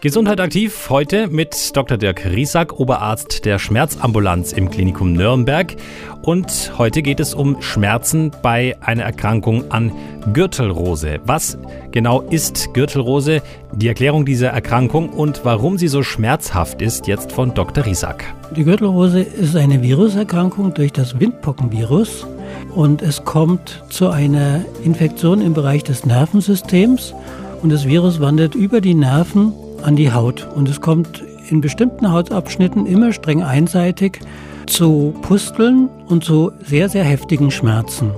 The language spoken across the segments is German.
Gesundheit aktiv heute mit Dr. Dirk Riesack, Oberarzt der Schmerzambulanz im Klinikum Nürnberg. Und heute geht es um Schmerzen bei einer Erkrankung an Gürtelrose. Was genau ist Gürtelrose? Die Erklärung dieser Erkrankung und warum sie so schmerzhaft ist, jetzt von Dr. Riesack. Die Gürtelrose ist eine Viruserkrankung durch das Windpockenvirus und es kommt zu einer Infektion im Bereich des Nervensystems und das Virus wandert über die Nerven an die Haut und es kommt in bestimmten Hautabschnitten immer streng einseitig zu Pusteln und zu sehr, sehr heftigen Schmerzen.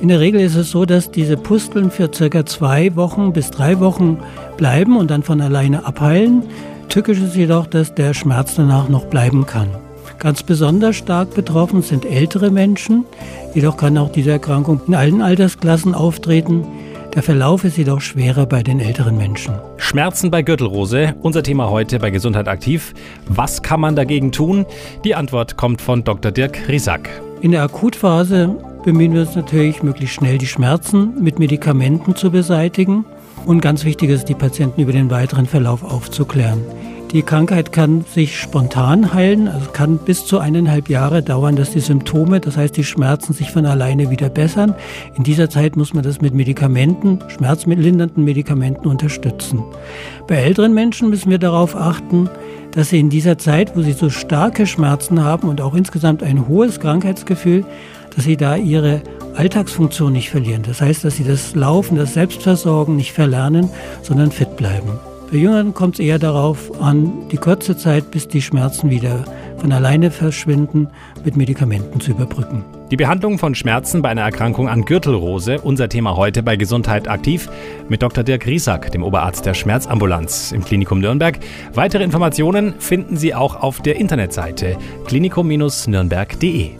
In der Regel ist es so, dass diese Pusteln für circa zwei Wochen bis drei Wochen bleiben und dann von alleine abheilen. Tückisch ist jedoch, dass der Schmerz danach noch bleiben kann. Ganz besonders stark betroffen sind ältere Menschen. Jedoch kann auch diese Erkrankung in allen Altersklassen auftreten. Der Verlauf ist jedoch schwerer bei den älteren Menschen. Schmerzen bei Gürtelrose, unser Thema heute bei Gesundheit aktiv. Was kann man dagegen tun? Die Antwort kommt von Dr. Dirk Riesack. In der Akutphase bemühen wir uns natürlich, möglichst schnell die Schmerzen mit Medikamenten zu beseitigen. Und ganz wichtig ist, die Patienten über den weiteren Verlauf aufzuklären. Die Krankheit kann sich spontan heilen, also kann bis zu eineinhalb Jahre dauern, dass die Symptome, das heißt die Schmerzen, sich von alleine wieder bessern. In dieser Zeit muss man das mit Medikamenten, schmerzlindernden Medikamenten unterstützen. Bei älteren Menschen müssen wir darauf achten, dass sie in dieser Zeit, wo sie so starke Schmerzen haben und auch insgesamt ein hohes Krankheitsgefühl, dass sie da ihre Alltagsfunktion nicht verlieren. Das heißt, dass sie das Laufen, das Selbstversorgen nicht verlernen, sondern fit bleiben. Bei Jüngeren kommt es eher darauf an, die kurze Zeit, bis die Schmerzen wieder von alleine verschwinden, mit Medikamenten zu überbrücken. Die Behandlung von Schmerzen bei einer Erkrankung an Gürtelrose, unser Thema heute bei Gesundheit aktiv mit Dr. Dirk Riesack, dem Oberarzt der Schmerzambulanz im Klinikum Nürnberg. Weitere Informationen finden Sie auch auf der Internetseite klinikum-nürnberg.de.